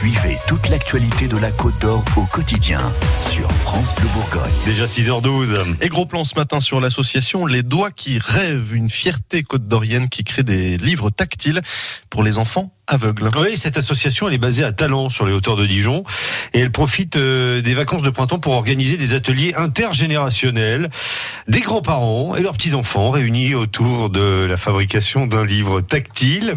Suivez toute l'actualité de la Côte d'Or au quotidien sur France Bleu Bourgogne. Déjà 6h12. Et gros plan ce matin sur l'association Les Doigts qui rêvent, une fierté côte d'Orienne qui crée des livres tactiles pour les enfants aveugles. Oui, cette association, elle est basée à Talent, sur les hauteurs de Dijon, et elle profite euh, des vacances de printemps pour organiser des ateliers intergénérationnels, des grands-parents et leurs petits-enfants réunis autour de la fabrication d'un livre tactile.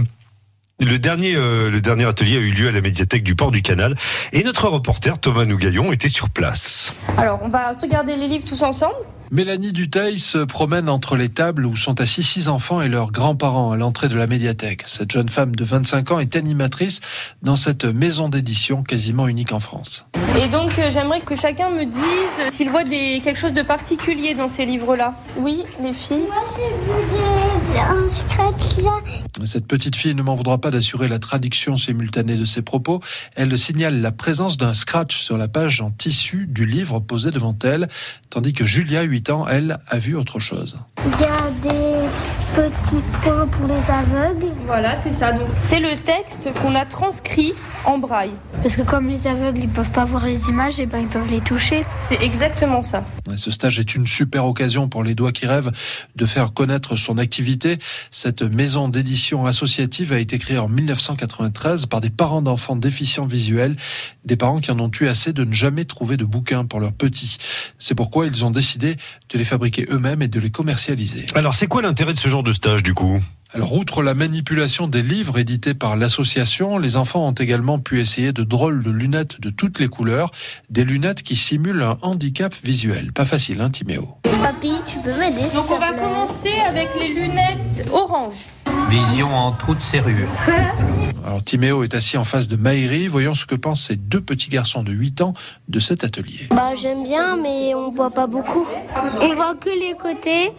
Le dernier, euh, le dernier atelier a eu lieu à la médiathèque du Port du Canal et notre reporter Thomas Nougaillon était sur place. Alors, on va regarder les livres tous ensemble. Mélanie Duteil se promène entre les tables où sont assis six enfants et leurs grands-parents à l'entrée de la médiathèque. Cette jeune femme de 25 ans est animatrice dans cette maison d'édition quasiment unique en France. Et donc euh, j'aimerais que chacun me dise s'il voit des, quelque chose de particulier dans ces livres-là. Oui, les filles Moi j'ai vu des, un scratch là? Cette petite fille ne m'en voudra pas d'assurer la traduction simultanée de ses propos. Elle signale la présence d'un scratch sur la page en tissu du livre posé devant elle, tandis que Julia, 8 ans, elle, a vu autre chose. Il y a des petits points pour les aveugles. Voilà, c'est ça. Donc c'est le texte qu'on a transcrit en braille. Parce que comme les aveugles ils peuvent pas voir les images, et ben ils peuvent les toucher. C'est exactement ça. Ce stage est une super occasion pour les doigts qui rêvent de faire connaître son activité. Cette maison d'édition associative a été créée en 1993 par des parents d'enfants déficients visuels, des parents qui en ont eu assez de ne jamais trouver de bouquins pour leurs petits. C'est pourquoi ils ont décidé de les fabriquer eux-mêmes et de les commercialiser. Alors c'est quoi l'intérêt de ce genre de stage du coup alors, outre la manipulation des livres édités par l'association, les enfants ont également pu essayer de drôles de lunettes de toutes les couleurs, des lunettes qui simulent un handicap visuel. Pas facile, hein, Timéo? Papy, tu peux m'aider Donc on va plaît? commencer avec les lunettes orange. Vision en trou de serrure. Alors, Timéo est assis en face de Maïri. Voyons ce que pensent ces deux petits garçons de 8 ans de cet atelier. Bah j'aime bien, mais on voit pas beaucoup. On voit que les côtés,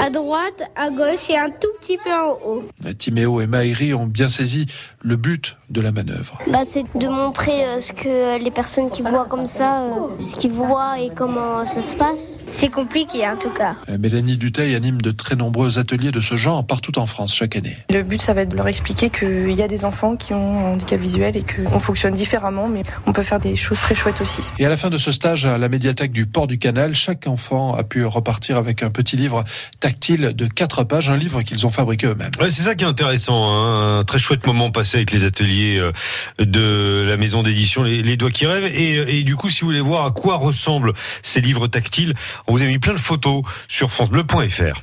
à droite, à gauche et un tout petit peu en haut. Timéo et Maïri ont bien saisi le but de la manœuvre. Bah c'est de montrer euh, ce que les personnes qui voient comme ça, euh, ce qu'ils voient et comment ça se passe. C'est compliqué en tout cas. Euh, Mélanie Duteil anime de très nombreux ateliers de ce genre partout en France chaque année. Le but, ça va être de leur expliquer qu'il y a des enfants qui ont un handicap visuel et qu'on fonctionne différemment, mais on peut faire des choses très chouettes aussi. Et à la fin de ce stage à la médiathèque du Port du Canal, chaque enfant a pu repartir avec un petit livre tactile de 4 pages, un livre qu'ils ont fabriqué eux-mêmes. Ouais, c'est ça qui est intéressant, hein. un très chouette moment passé avec les ateliers euh, de la maison d'édition les, Doigts qui rêvent. Et, et du coup, si vous voulez voir à quoi ressemblent ces livres tactiles, on vous a mis plein de photos sur francebleu.fr.